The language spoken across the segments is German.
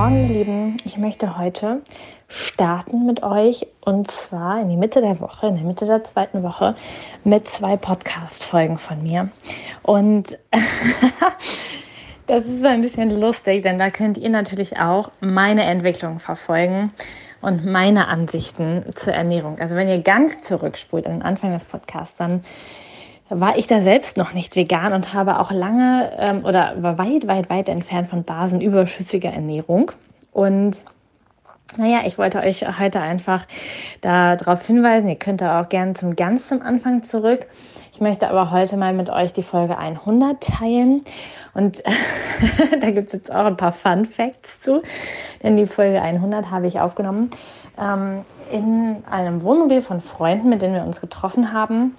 Morgen, ihr Lieben. Ich möchte heute starten mit euch und zwar in die Mitte der Woche, in der Mitte der zweiten Woche mit zwei Podcast-Folgen von mir. Und das ist ein bisschen lustig, denn da könnt ihr natürlich auch meine Entwicklung verfolgen und meine Ansichten zur Ernährung. Also wenn ihr ganz zurückspult an den Anfang des Podcasts, dann war ich da selbst noch nicht vegan und habe auch lange ähm, oder war weit, weit, weit entfernt von basenüberschüssiger Ernährung. Und naja, ich wollte euch heute einfach darauf hinweisen, ihr könnt da auch gerne zum ganz zum Anfang zurück. Ich möchte aber heute mal mit euch die Folge 100 teilen. Und da gibt es jetzt auch ein paar Fun Facts zu, denn die Folge 100 habe ich aufgenommen ähm, in einem Wohnmobil von Freunden, mit denen wir uns getroffen haben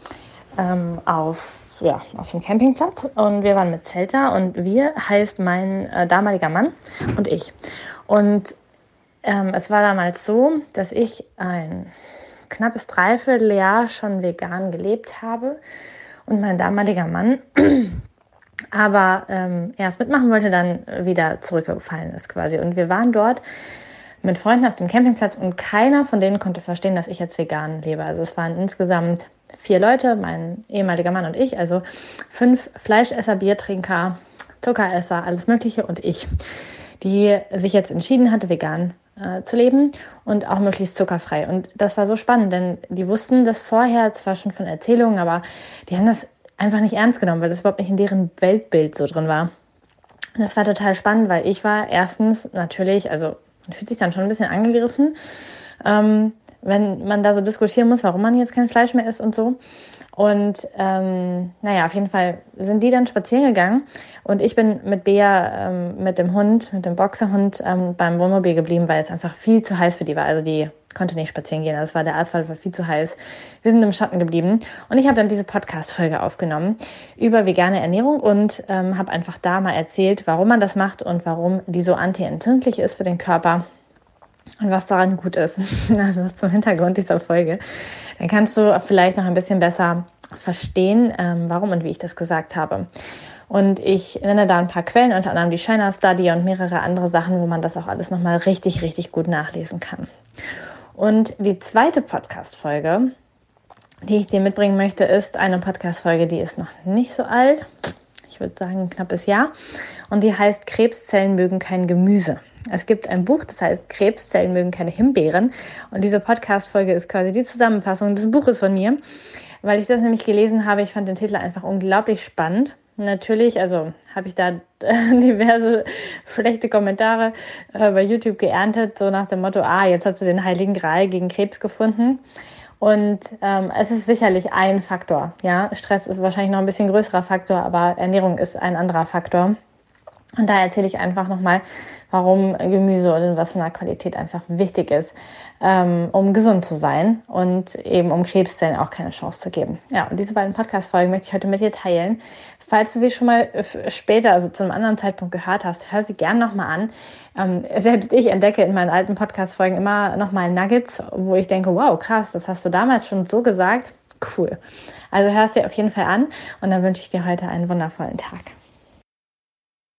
ähm, auf, ja, auf dem Campingplatz und wir waren mit Zelta und wir heißt mein äh, damaliger Mann und ich. Und ähm, es war damals so, dass ich ein knappes Dreivierteljahr schon vegan gelebt habe und mein damaliger Mann aber ähm, erst mitmachen wollte, dann wieder zurückgefallen ist quasi. Und wir waren dort mit Freunden auf dem Campingplatz und keiner von denen konnte verstehen, dass ich jetzt vegan lebe. Also es waren insgesamt vier Leute, mein ehemaliger Mann und ich, also fünf Fleischesser, Biertrinker, Zuckeresser, alles Mögliche und ich, die sich jetzt entschieden hatte, vegan äh, zu leben und auch möglichst zuckerfrei. Und das war so spannend, denn die wussten das vorher zwar schon von Erzählungen, aber die haben das einfach nicht ernst genommen, weil das überhaupt nicht in deren Weltbild so drin war. Das war total spannend, weil ich war erstens natürlich, also man fühlt sich dann schon ein bisschen angegriffen, ähm, wenn man da so diskutieren muss, warum man jetzt kein Fleisch mehr isst und so. Und ähm, naja, auf jeden Fall sind die dann spazieren gegangen und ich bin mit Bea, ähm, mit dem Hund, mit dem Boxerhund ähm, beim Wohnmobil geblieben, weil es einfach viel zu heiß für die war. Also die konnte nicht spazieren gehen. Das war der Asphalt war viel zu heiß. Wir sind im Schatten geblieben und ich habe dann diese Podcast-Folge aufgenommen über vegane Ernährung und ähm, habe einfach da mal erzählt, warum man das macht und warum die so anti-entzündlich ist für den Körper und was daran gut ist, also zum Hintergrund dieser Folge, dann kannst du vielleicht noch ein bisschen besser verstehen, ähm, warum und wie ich das gesagt habe. Und ich nenne da ein paar Quellen, unter anderem die China Study und mehrere andere Sachen, wo man das auch alles nochmal richtig, richtig gut nachlesen kann. Und die zweite Podcast-Folge, die ich dir mitbringen möchte, ist eine Podcast-Folge, die ist noch nicht so alt. Ich würde sagen, ein knappes Jahr. Und die heißt Krebszellen mögen kein Gemüse. Es gibt ein Buch, das heißt Krebszellen mögen keine Himbeeren. Und diese Podcast-Folge ist quasi die Zusammenfassung des Buches von mir, weil ich das nämlich gelesen habe. Ich fand den Titel einfach unglaublich spannend. Natürlich, also habe ich da diverse schlechte Kommentare äh, bei YouTube geerntet, so nach dem Motto, ah, jetzt hat sie den heiligen Gral gegen Krebs gefunden. Und ähm, es ist sicherlich ein Faktor. Ja, Stress ist wahrscheinlich noch ein bisschen größerer Faktor, aber Ernährung ist ein anderer Faktor. Und da erzähle ich einfach nochmal, warum Gemüse und in was für einer Qualität einfach wichtig ist, ähm, um gesund zu sein und eben um Krebszellen auch keine Chance zu geben. Ja, und diese beiden Podcast-Folgen möchte ich heute mit dir teilen. Falls du sie schon mal später, also zu einem anderen Zeitpunkt gehört hast, hör sie gern nochmal an. Ähm, selbst ich entdecke in meinen alten Podcast-Folgen immer nochmal Nuggets, wo ich denke, wow, krass, das hast du damals schon so gesagt. Cool. Also hörst dir auf jeden Fall an und dann wünsche ich dir heute einen wundervollen Tag.